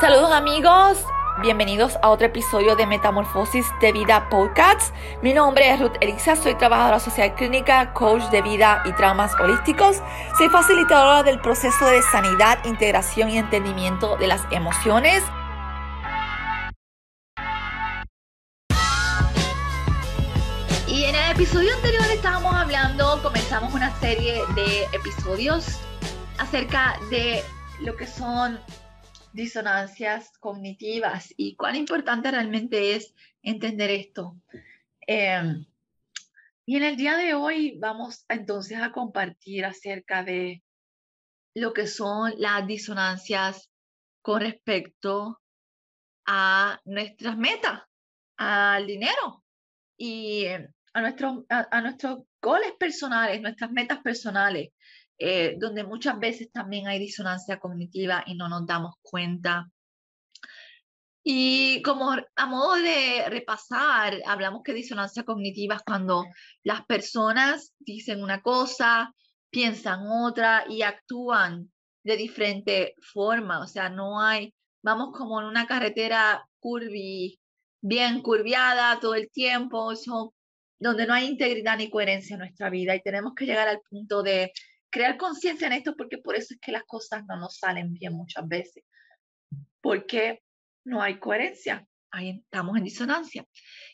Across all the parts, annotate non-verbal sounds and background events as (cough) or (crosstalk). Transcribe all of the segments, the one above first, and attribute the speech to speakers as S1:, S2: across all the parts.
S1: Saludos amigos, bienvenidos a otro episodio de Metamorfosis de Vida Podcasts. Mi nombre es Ruth Elisa, soy trabajadora social clínica, coach de vida y traumas holísticos. Soy facilitadora del proceso de sanidad, integración y entendimiento de las emociones. Y en el episodio anterior estábamos hablando, comenzamos una serie de episodios acerca de lo que son disonancias cognitivas y cuán importante realmente es entender esto. Em, y en el día de hoy vamos entonces a compartir acerca de lo que son las disonancias con respecto a nuestras metas, al dinero y a, nuestros, a nuestros goles personales, nuestras metas personales. Eh, donde muchas veces también hay disonancia cognitiva y no nos damos cuenta. Y como a modo de repasar, hablamos que disonancia cognitiva es cuando las personas dicen una cosa, piensan otra y actúan de diferente forma. O sea, no hay, vamos como en una carretera curvi, bien curviada todo el tiempo, eso, donde no hay integridad ni coherencia en nuestra vida y tenemos que llegar al punto de crear conciencia en esto porque por eso es que las cosas no nos salen bien muchas veces, porque no hay coherencia, ahí estamos en disonancia.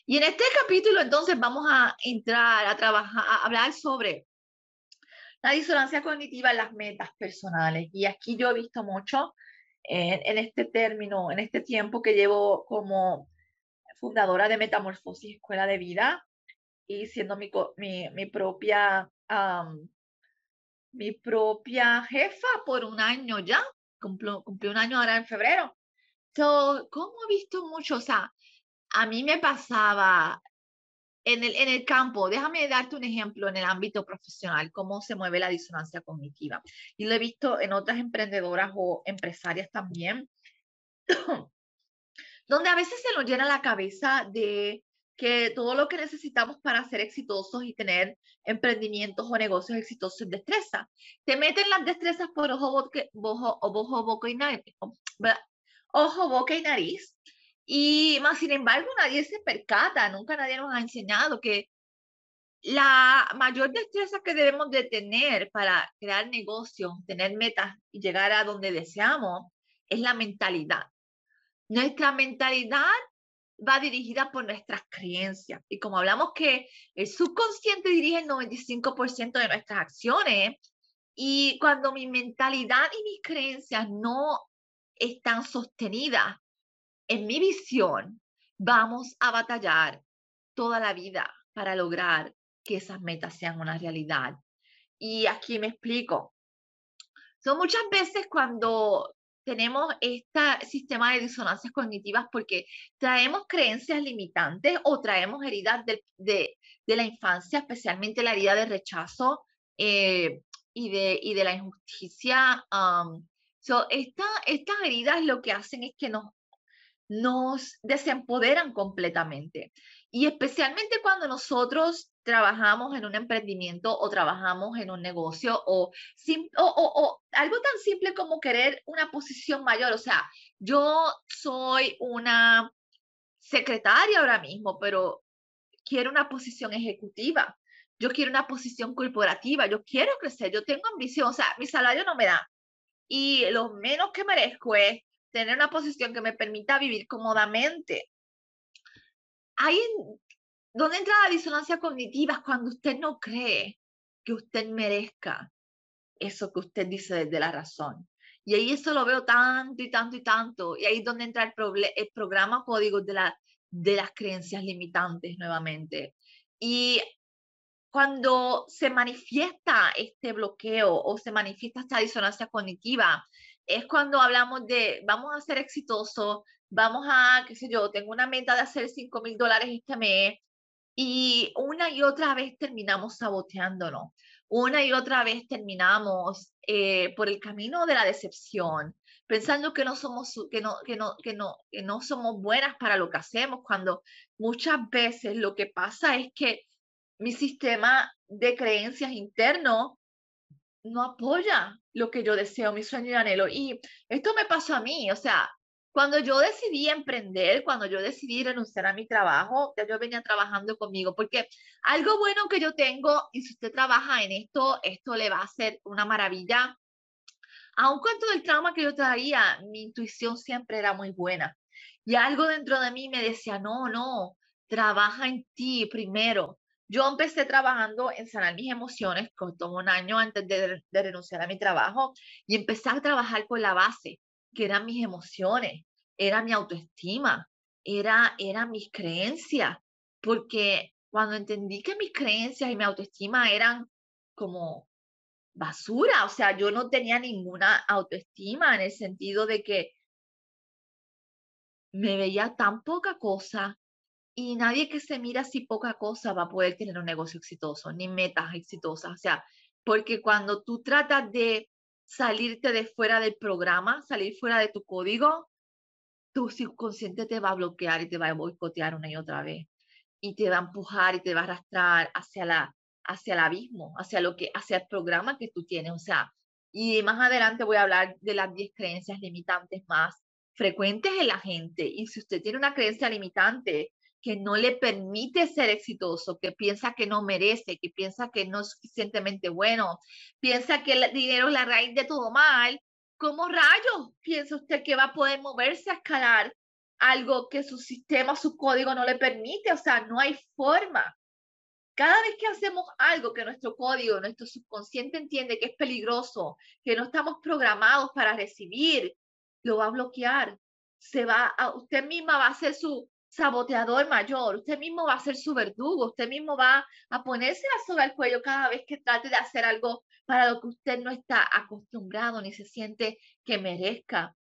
S1: Y en este capítulo entonces vamos a entrar a trabajar, a hablar sobre la disonancia cognitiva en las metas personales. Y aquí yo he visto mucho en, en este término, en este tiempo que llevo como fundadora de Metamorfosis Escuela de Vida y siendo mi, mi, mi propia mi propia jefa por un año ya, cumplió, cumplió un año ahora en febrero. So, ¿Cómo he visto mucho? O sea, a mí me pasaba en el, en el campo, déjame darte un ejemplo en el ámbito profesional, cómo se mueve la disonancia cognitiva. Y lo he visto en otras emprendedoras o empresarias también, (clears throat) donde a veces se nos llena la cabeza de que todo lo que necesitamos para ser exitosos y tener emprendimientos o negocios exitosos es destreza. Te meten las destrezas por ojo, boca, ojo, boca y nariz, ojo, boca y nariz. Y más sin embargo, nadie se percata, nunca nadie nos ha enseñado que la mayor destreza que debemos de tener para crear negocios, tener metas y llegar a donde deseamos es la mentalidad. Nuestra mentalidad va dirigida por nuestras creencias. Y como hablamos que el subconsciente dirige el 95% de nuestras acciones, y cuando mi mentalidad y mis creencias no están sostenidas en mi visión, vamos a batallar toda la vida para lograr que esas metas sean una realidad. Y aquí me explico. Son muchas veces cuando tenemos este sistema de disonancias cognitivas porque traemos creencias limitantes o traemos heridas de, de, la infancia, especialmente la herida de rechazo eh, y, de, y de la injusticia. so esta, estas heridas lo que hacen es que nos, nos desempoderan completamente. Y especialmente cuando nosotros trabajamos en un emprendimiento o trabajamos en un negocio o, algo tan simple como querer una posición mayor. O sea, yo soy una secretaria ahora mismo, pero quiero una posición ejecutiva. Yo quiero una posición corporativa, yo quiero crecer, yo tengo ambición, o sea, mi salario no me da. Y lo menos que merezco es tener una posición que me permita vivir cómodamente. Hay ¿Dónde entra la disonancia cognitiva? Cuando usted no cree que usted merezca eso que usted dice desde la razón. Y ahí eso lo veo tanto y tanto y tanto. Y ahí es donde entra el, el programa código de, la, de las creencias limitantes nuevamente. Y cuando se manifiesta este bloqueo o se manifiesta esta disonancia cognitiva, es cuando hablamos de vamos a ser exitosos, vamos a, qué sé yo, tengo una meta de hacer 5 mil dólares este mes, y una y otra vez terminamos saboteándonos, una y otra vez terminamos eh, por el camino de la decepción, pensando que no somos que no, que no, que no, que no somos buenas para lo que hacemos, cuando muchas veces lo que pasa es que mi sistema de creencias interno no apoya lo que yo deseo, mi sueño y anhelo. Y esto me pasó a mí, o sea, Cuando yo decidí emprender, cuando yo decidí renunciar a mi trabajo, ya yo venía trabajando conmigo, porque algo bueno que yo tengo, y si usted trabaja en esto, esto le va a hacer una maravilla. Aun con todo el trauma que yo traía, mi intuición siempre era muy buena. Y algo dentro de mí me decía, no, no, trabaja en ti primero. Yo empecé trabajando en sanar mis emociones, costó un año antes de, de, renunciar a mi trabajo, y empecé a trabajar con la base, que eran mis emociones, era mi autoestima, era, era mis creencias, porque cuando entendí que mis creencias y mi autoestima eran como basura, o sea, yo no tenía ninguna autoestima en el sentido de que me veía tan poca cosa y nadie que se mira así poca cosa va a poder tener un negocio exitoso, ni metas exitosas, o sea, porque cuando tú tratas de salirte de fuera del programa, salir fuera de tu código, tu subconsciente te va a bloquear y te va a boicotear una y otra vez. Y te va a empujar y te va a arrastrar hacia, la, hacia el abismo, hacia, lo que, hacia el programa que tú tienes. O sea, y más adelante voy a hablar de las 10 creencias limitantes más frecuentes en la gente. Y si usted tiene una creencia limitante que no le permite ser exitoso, que piensa que no merece, que piensa que no es suficientemente bueno, piensa que el dinero es la raíz de todo mal, ¿cómo rayos piensa usted que va a poder moverse a escalar algo que su sistema, su código no le permite? O sea, no hay forma. Cada vez que hacemos algo que nuestro código, nuestro subconsciente entiende que es peligroso, que no estamos programados para recibir, lo va a bloquear. Se va a, usted misma va a ser su saboteador mayor, usted mismo va a ser su verdugo, usted mismo va a ponerse la soga al cuello cada vez que trate de hacer algo para lo que usted no está acostumbrado ni se siente que merezca.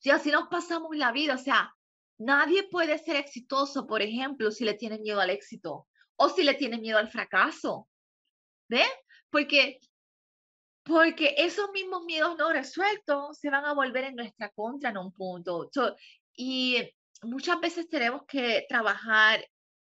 S1: Si así nos pasamos la vida, o sea, nadie puede ser exitoso, por ejemplo, si le tiene miedo al éxito o si le tiene miedo al fracaso. ¿Ve? Porque porque esos mismos miedos no resueltos se van a volver en nuestra contra en un punto. y muchas veces tenemos que trabajar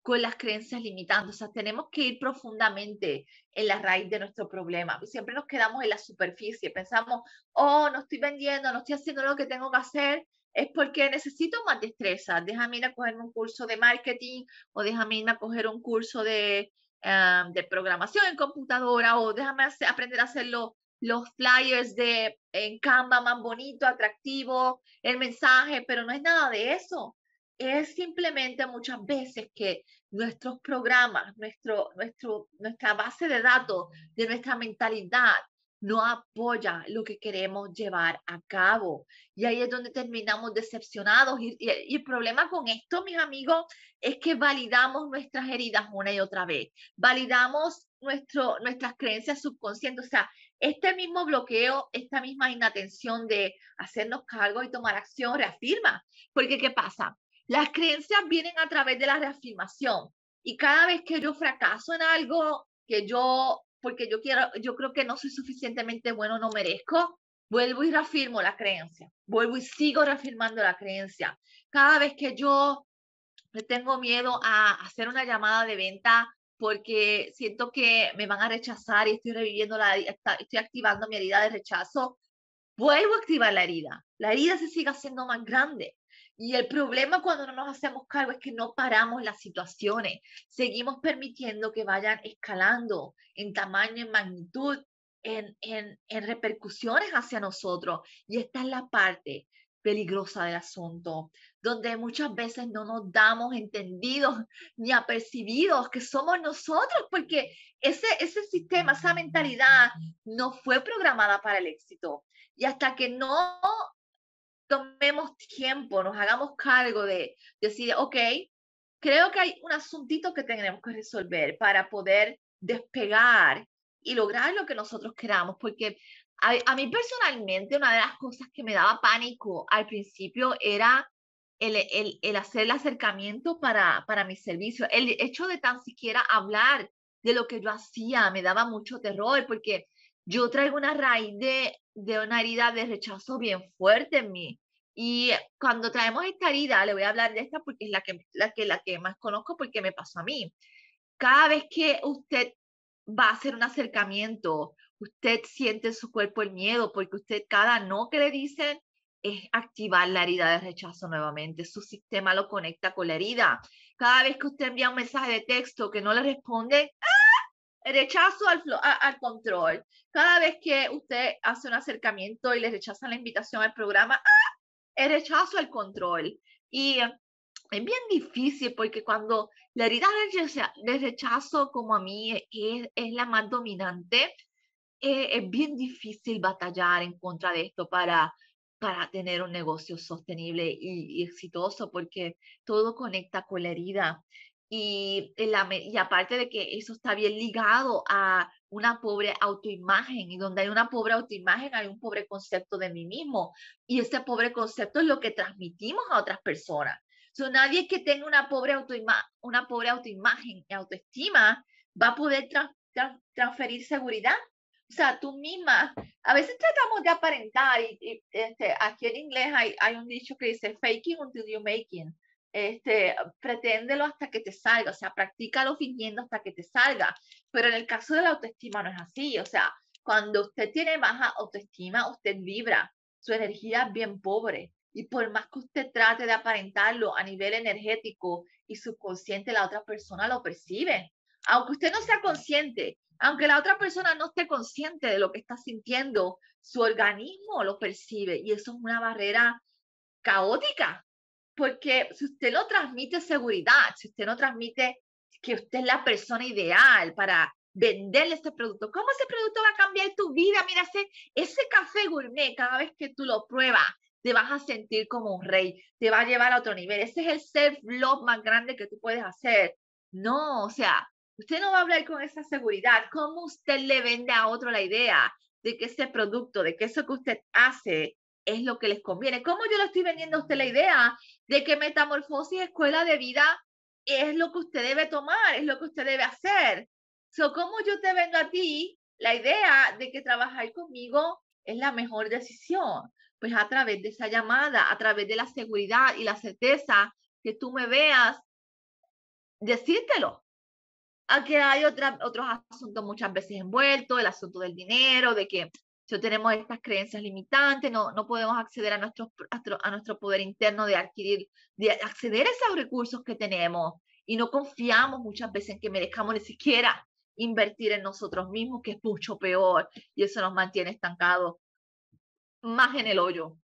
S1: con las creencias limitantes, o sea, tenemos que ir profundamente en la raíz de nuestro problema. Siempre nos quedamos en la superficie, pensamos, oh, no estoy vendiendo, no estoy haciendo lo que tengo que hacer, es porque necesito más destreza. Déjame ir a coger un curso de marketing o déjame ir a coger un curso de, ah, de programación en computadora o déjame aprender a hacerlo los flyers de en Canva más bonito, atractivo, el mensaje, pero no es nada de eso es simplemente muchas veces que nuestros programas, nuestro, nuestro, nuestra base de datos de nuestra mentalidad no apoya lo que queremos llevar a cabo. Y ahí es donde terminamos decepcionados. Y, y, el problema con esto, mis amigos, es que validamos nuestras heridas una y otra vez. Validamos nuestro, nuestras creencias subconscientes. O sea, este mismo bloqueo, esta misma inatención de hacernos cargo y tomar acción reafirma. Porque, ¿qué pasa? Las creencias vienen a través de la reafirmación. Y cada vez que yo fracaso en algo que yo, porque yo quiero, yo creo que no soy suficientemente bueno, no merezco, vuelvo y reafirmo la creencia. Vuelvo y sigo reafirmando la creencia. Cada vez que yo tengo miedo a hacer una llamada de venta porque siento que me van a rechazar y estoy reviviendo la estoy activando mi herida de rechazo, vuelvo a activar la herida. La herida se sigue haciendo más grande. Y el problema cuando no nos hacemos cargo es que no paramos las situaciones, seguimos permitiendo que vayan escalando en tamaño, en magnitud, en, en, en repercusiones hacia nosotros. Y esta es la parte peligrosa del asunto, donde muchas veces no nos damos entendidos (laughs) ni apercibidos que somos nosotros, porque ese, ese sistema, esa mentalidad no fue programada para el éxito. Y hasta que no tomemos tiempo, nos hagamos cargo de decir, ok, creo que hay un asuntito que tenemos que resolver para poder despegar y lograr lo que nosotros queramos, porque a, mí personalmente una de las cosas que me daba pánico al principio era el, el, el, hacer el acercamiento para, para mi servicio, el hecho de tan siquiera hablar de lo que yo hacía me daba mucho terror porque yo traigo una raíz de, de una herida de rechazo bien fuerte en mí. Y cuando traemos esta herida, le voy a hablar de esta porque es la que, la que, la que más conozco porque me pasó a mí. Cada vez que usted va a hacer un acercamiento, usted siente en su cuerpo el miedo porque usted cada no que le dicen es activar la herida de rechazo nuevamente. Su sistema lo conecta con la herida. Cada vez que usted envía un mensaje de texto que no le responde, ¡ah! rechazo al, control. Cada vez que usted hace un acercamiento y le rechazan la invitación al programa, ¡ah! rechazo al control. Y es bien difícil porque cuando la herida de rechazo, como a mí es, es la más dominante, eh, es bien difícil batallar en contra de esto para, para tener un negocio sostenible y, exitoso porque todo conecta con la herida. Y, la, y aparte de que eso está bien ligado a una pobre autoimagen y donde hay una pobre autoimagen hay un pobre concepto de mí mismo y ese pobre concepto es lo que transmitimos a otras personas. So, nadie que tenga una pobre, autoima una pobre autoimagen y autoestima va a poder transferir seguridad. O sea, tú misma, a veces tratamos de aparentar, y, este, aquí en inglés hay, hay, un dicho que dice faking until you making. Este, preténdelo hasta que te salga, o sea, practícalo fingiendo hasta que te salga. Pero en el caso de la autoestima no es así, o sea, cuando usted tiene baja autoestima, usted vibra, su energía es bien pobre. Y por más que usted trate de aparentarlo a nivel energético y subconsciente, la otra persona lo percibe. Aunque usted no sea consciente, aunque la otra persona no esté consciente de lo que está sintiendo, su organismo lo percibe y eso es una barrera caótica, porque si usted no transmite seguridad, si usted no transmite que usted es la persona ideal para venderle este producto, ¿cómo ese producto va a cambiar tu vida? Mira, ese, ese café gourmet, cada vez que tú lo pruebas, te vas a sentir como un rey, te va a llevar a otro nivel. Ese es el self-love más grande que tú puedes hacer. No, o sea, usted no va a hablar con esa seguridad. ¿Cómo usted le vende a otro la idea de que ese producto, de que eso que usted hace es lo que les conviene? ¿Cómo yo le estoy vendiendo a usted la idea de que metamorfosis escuela de vida es lo que usted debe tomar, es lo que usted debe hacer? So, ¿Cómo yo te vendo a ti la idea de que trabajar conmigo es la mejor decisión? pues a través de esa llamada, a través de la seguridad y la certeza que tú me veas, decírtelo. Aunque hay otra, otros asuntos muchas veces envueltos, el asunto del dinero, de que si tenemos estas creencias limitantes, no, no podemos acceder a nuestro, a nuestro poder interno de adquirir, de acceder a esos recursos que tenemos y no confiamos muchas veces en que merezcamos ni siquiera invertir en nosotros mismos, que es mucho peor y eso nos mantiene estancados más en el hoyo,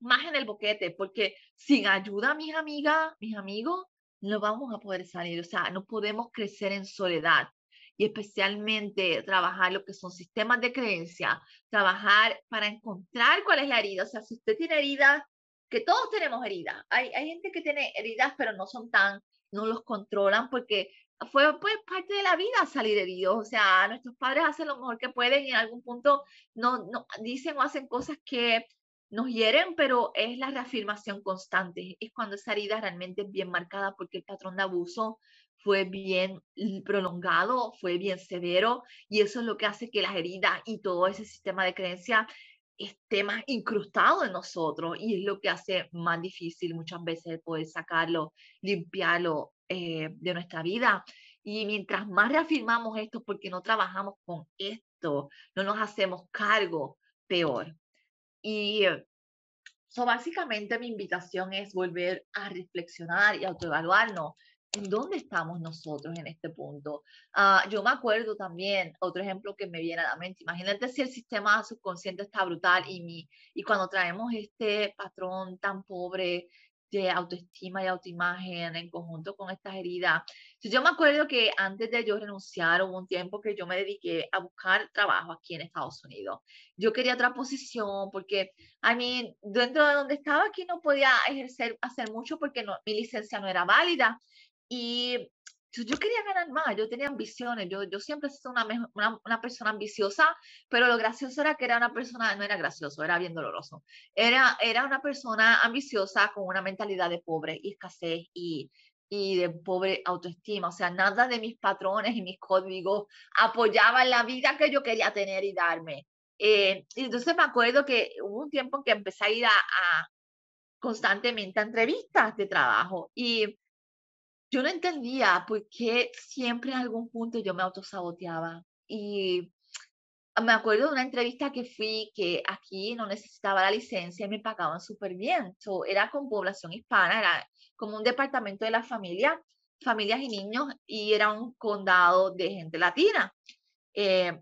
S1: más en el boquete, porque sin ayuda, mis amigas, mis amigos, no vamos a poder salir. O sea, no podemos crecer en soledad y especialmente trabajar lo que son sistemas de creencia, trabajar para encontrar cuál es la herida. O sea, si usted tiene heridas, que todos tenemos heridas. Hay, hay gente que tiene heridas, pero no son tan, no los controlan porque fue pues parte de la vida salir heridos, o sea, nuestros padres hacen lo mejor que pueden y en algún punto no, no dicen o hacen cosas que nos hieren, pero es la reafirmación constante, es cuando esa herida realmente es bien marcada porque el patrón de abuso fue bien prolongado, fue bien severo y eso es lo que hace que las heridas y todo ese sistema de creencia esté más incrustado en nosotros y es lo que hace más difícil muchas veces poder sacarlo, limpiarlo eh, de nuestra vida. Y mientras más reafirmamos esto, porque no trabajamos con esto, no nos hacemos cargo, peor. Y eso básicamente mi invitación es volver a reflexionar y autoevaluarnos ¿En dónde estamos nosotros en este punto? Ah, yo me acuerdo también, otro ejemplo que me viene a la mente, imagínate si el sistema subconsciente está brutal y, mi, y cuando traemos este patrón tan pobre de autoestima y autoimagen en conjunto con estas heridas. Yo me acuerdo que antes de yo renunciar hubo un tiempo que yo me dediqué a buscar trabajo aquí en Estados Unidos. Yo quería otra posición porque, a mí, dentro de donde estaba aquí no podía ejercer, hacer mucho porque no, mi licencia no era válida. Y yo quería ganar más, yo tenía ambiciones, yo, yo siempre he sido una, una, una, persona ambiciosa, pero lo gracioso era que era una persona, no era gracioso, era bien doloroso. Era, era una persona ambiciosa con una mentalidad de pobre y escasez y, y de pobre autoestima, o sea, nada de mis patrones y mis códigos apoyaban la vida que yo quería tener y darme. Eh, y entonces me acuerdo que hubo un tiempo en que empecé a ir a, a constantemente a entrevistas de trabajo y yo no entendía por qué siempre en algún punto yo me autosaboteaba. Y me acuerdo de una entrevista que fui que aquí no necesitaba la licencia y me pagaban súper bien. So, era con población hispana, era como un departamento de la familia, familias y niños, y era un condado de gente latina. Eh,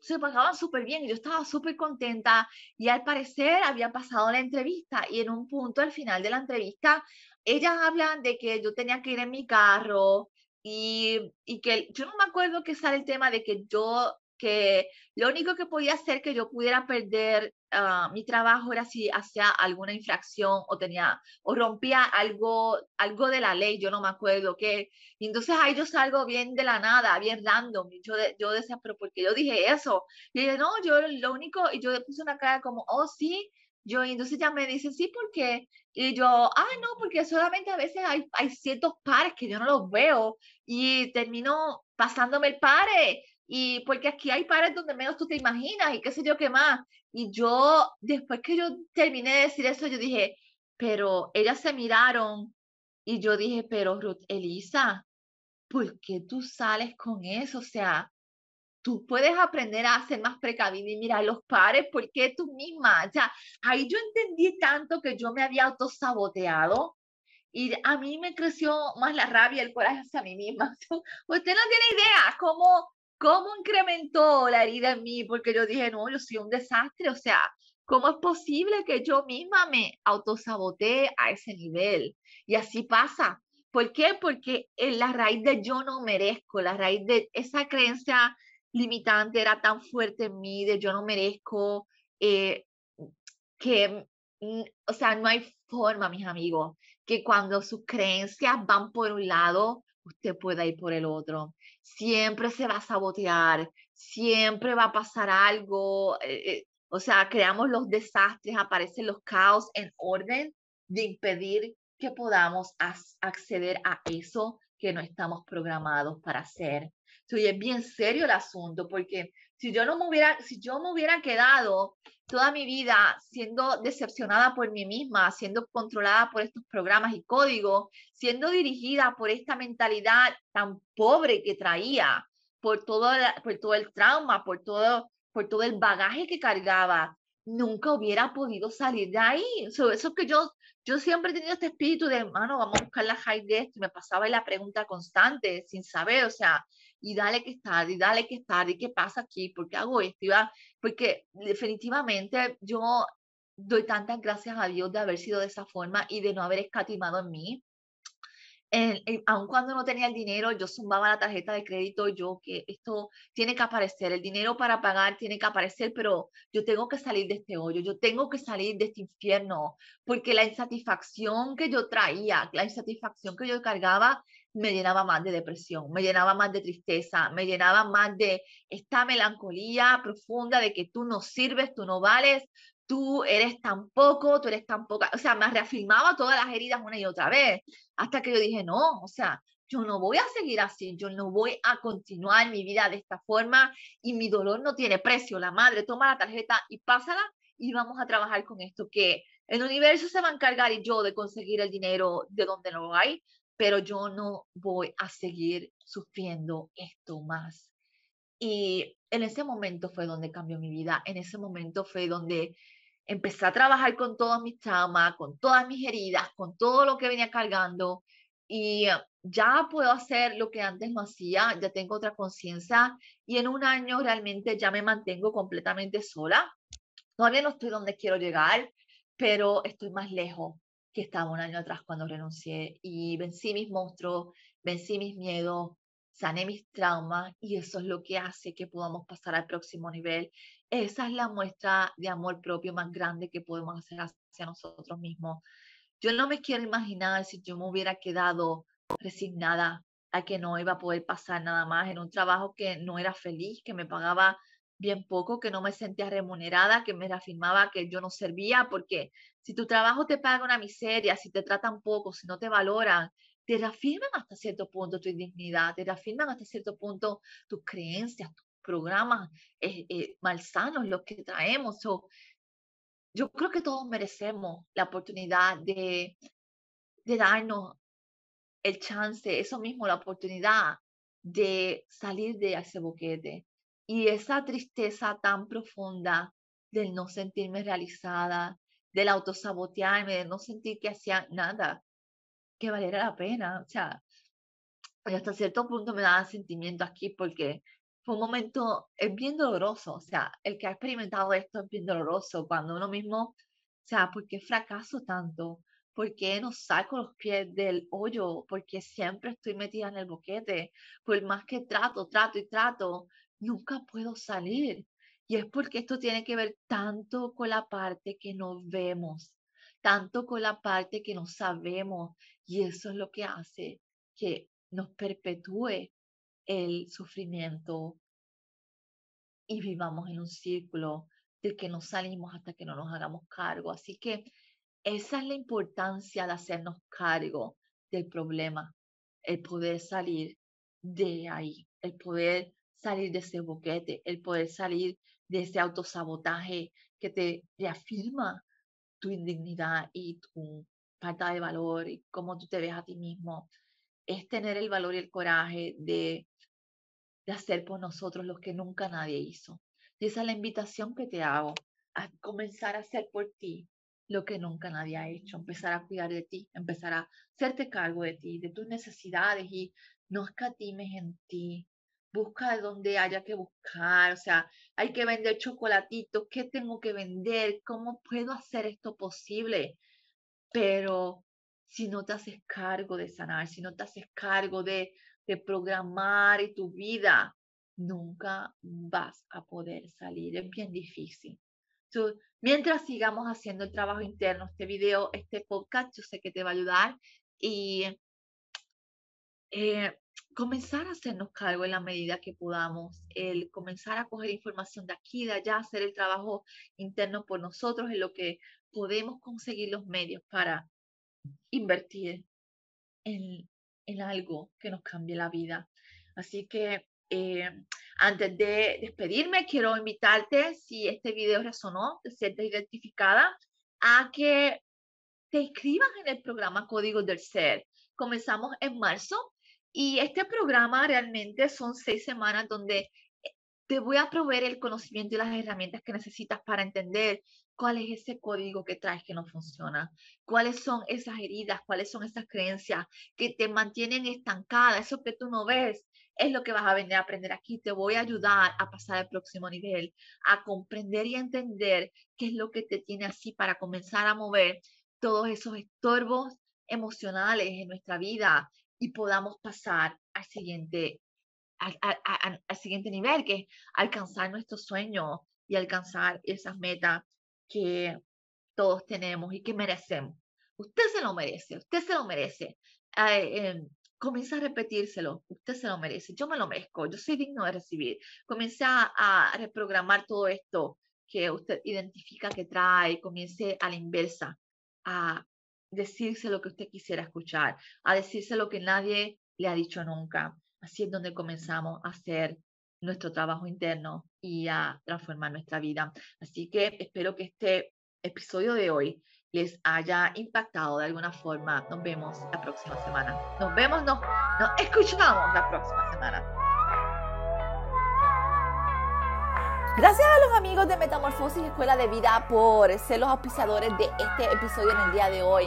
S1: se pagaban súper bien y yo estaba súper contenta y al parecer había pasado la entrevista y en un punto al final de la entrevista ellas hablan de que yo tenía que ir en mi carro y, y que yo no me acuerdo que sale el tema de que yo que lo único que podía hacer que yo pudiera perder ah, mi trabajo era si hacía alguna infracción o tenía o rompía algo algo de la ley, yo no me acuerdo qué. Y entonces ahí yo salgo bien de la nada, bien random. Yo, yo decía, pero ¿por qué yo dije eso? Y dije, no, yo lo único, y yo puse una cara como, oh, sí. Yo, entonces ya me dice, sí, ¿por qué? Y yo, ah, no, porque solamente a veces hay, hay ciertos pares que yo no los veo y termino pasándome el pare y porque aquí hay pares donde menos tú te imaginas y qué sé yo qué más. Y yo, después que yo terminé de decir eso, yo dije, pero ellas se miraron y yo dije, pero Ruth, Elisa, ¿por qué tú sales con eso? O sea, tú puedes aprender a ser más precavida y mirar los pares, ¿por qué tú misma? O sea, ahí yo entendí tanto que yo me había autosaboteado y a mí me creció más la rabia, el coraje hacia mí misma. (laughs) Usted no tiene idea cómo ¿Cómo incrementó la herida en mí? Porque yo dije, no, yo soy un desastre, o sea, ¿cómo es posible que yo misma me autosabotee a ese nivel? Y así pasa. ¿Por qué? Porque en la raíz de yo no merezco, la raíz de esa creencia limitante era tan fuerte en mí, de yo no merezco, eh, que, mm, o sea, no hay forma, mis amigos, que cuando sus creencias van por un lado, usted pueda ir por el otro siempre se va a sabotear, siempre va a pasar algo, eh, eh, o sea, creamos los desastres, aparecen los caos en orden de impedir que podamos acceder a eso que no estamos programados para hacer. Entonces, es bien serio el asunto, porque si yo no me hubiera, si yo me hubiera quedado toda mi vida siendo decepcionada por mí misma, siendo controlada por estos programas y códigos, siendo dirigida por esta mentalidad tan pobre que traía, por todo, el trauma, por todo, el bagaje que cargaba, nunca hubiera podido salir de ahí. eso es que yo, yo siempre he tenido este espíritu de, mano, vamos a buscar la high de esto, y me pasaba la pregunta constante, sin saber, o sea, y dale que estar, y dale que estar, y qué pasa aquí, por qué hago esto, porque definitivamente yo doy tantas gracias a Dios de haber sido de esa forma y de no haber escatimado en mí, aun cuando no tenía el dinero, yo zumbaba la tarjeta de crédito, yo que esto tiene que aparecer, el dinero para pagar tiene que aparecer, pero yo tengo que salir de este hoyo, yo tengo que salir de este infierno, porque la insatisfacción que yo traía, la insatisfacción que yo cargaba, me llenaba más de depresión, me llenaba más de tristeza, me llenaba más de esta melancolía profunda de que tú no sirves, tú no vales, tú eres tan poco, tú eres tan poca, o sea, me reafirmaba todas las heridas una y otra vez, hasta que yo dije, no, o sea, yo no voy a seguir así, yo no voy a continuar mi vida de esta forma y mi dolor no tiene precio. La madre toma la tarjeta y pásala y vamos a trabajar con esto, que el universo se va a encargar y yo de conseguir el dinero de donde no lo hay, pero yo no voy a seguir sufriendo esto más. Y en ese momento fue donde cambió mi vida, en ese momento fue donde empecé a trabajar con todos mis traumas, con todas mis heridas, con todo lo que venía cargando y ya puedo hacer lo que antes no hacía, ya tengo otra conciencia y en un año realmente ya me mantengo completamente sola. Todavía no estoy donde quiero llegar, pero estoy más lejos que estaba un año atrás cuando renuncié y vencí mis monstruos, vencí mis miedos, sané mis traumas y eso es lo que hace que podamos pasar al próximo nivel esa es la muestra de amor propio más grande que podemos hacer hacia nosotros mismos. Yo no me quiero imaginar si yo me hubiera quedado resignada a que no iba a poder pasar nada más en un trabajo que no era feliz, que me pagaba bien poco, que no me sentía remunerada, que me reafirmaba que yo no servía, porque si tu trabajo te paga una miseria, si te tratan poco, si no te valoran, te reafirman hasta cierto punto tu dignidad, te reafirman hasta cierto punto tus creencias, programas eh, eh, malsanos los que traemos. yo creo que todos merecemos la oportunidad de, de darnos el chance, eso mismo, la oportunidad de salir de ese boquete, Y esa tristeza tan profunda del no sentirme realizada, del autosabotearme, de no sentir que hacía nada que valiera la pena. O sea, hasta cierto punto me daba sentimiento aquí porque fue un momento, es bien doloroso. O sea, el que ha experimentado esto es bien doloroso cuando uno mismo, o sea, ¿por qué fracaso tanto? ¿Por qué no saco los pies del hoyo? Porque siempre estoy metida en el boquete. Por más que trato, trato y trato, nunca puedo salir. Y es porque esto tiene que ver tanto con la parte que no vemos, tanto con la parte que no sabemos. Y eso es lo que hace que nos perpetúe el sufrimiento y vivamos en un círculo del que no salimos hasta que no nos hagamos cargo. Así que esa es la importancia de hacernos cargo del problema, el poder salir de ahí, el poder salir de ese boquete, el poder salir de ese autosabotaje que te reafirma tu indignidad y tu falta de valor y cómo tú te ves a ti mismo. Es tener el valor y el coraje de, de hacer por nosotros lo que nunca nadie hizo. Y esa es la invitación que te hago, a comenzar a hacer por ti lo que nunca nadie ha hecho, empezar a cuidar de ti, empezar a hacerte cargo de ti, de tus necesidades y no escatimes en ti, busca de donde haya que buscar, o sea, hay que vender chocolatitos, ¿qué tengo que vender? ¿Cómo puedo hacer esto posible? Pero si no te haces cargo de sanar, si no te haces cargo de, de programar tu vida, nunca vas a poder salir, es bien difícil. mientras sigamos haciendo el trabajo interno, este video, este podcast, yo sé que te va a ayudar y eh, comenzar a hacernos cargo en la medida que podamos, el comenzar a coger información de aquí, de allá, hacer el trabajo interno por nosotros en lo que podemos conseguir los medios para invertir en, algo que nos cambie la vida. Así que eh, antes de despedirme, quiero invitarte, si este video resonó, te sientes identificada, a que te inscribas en el programa Códigos del Ser. Comenzamos en marzo y este programa realmente son seis semanas donde te voy a proveer el conocimiento y las herramientas que necesitas para entender cuál es ese código que traes que no funciona, cuáles son esas heridas, cuáles son esas creencias que te mantienen estancada, eso que tú no ves, es lo que vas a venir a aprender aquí. Te voy a ayudar a pasar al próximo nivel, a comprender y entender qué es lo que te tiene así para comenzar a mover todos esos estorbos emocionales en nuestra vida, y podamos pasar al siguiente, al, al, siguiente nivel, que es alcanzar nuestros sueños y alcanzar esas metas que todos tenemos y que merecemos. Usted se lo merece, usted se lo merece. Eh, comienza a repetírselo, usted se lo merece, yo me lo merezco, yo soy digno de recibir. Comienza a, a reprogramar todo esto que usted identifica que trae, comience a la inversa, a decirse lo que usted quisiera escuchar, a decirse lo que nadie le ha dicho nunca. Así es donde comenzamos a hacer nuestro trabajo interno y a transformar nuestra vida. Así que espero que este episodio de hoy les haya impactado de alguna forma. Nos vemos la próxima semana. Nos vemos, nos, nos escuchamos la próxima semana. Gracias a los amigos de Metamorfosis Escuela de Vida por ser los auspiciadores de este episodio en el día de hoy.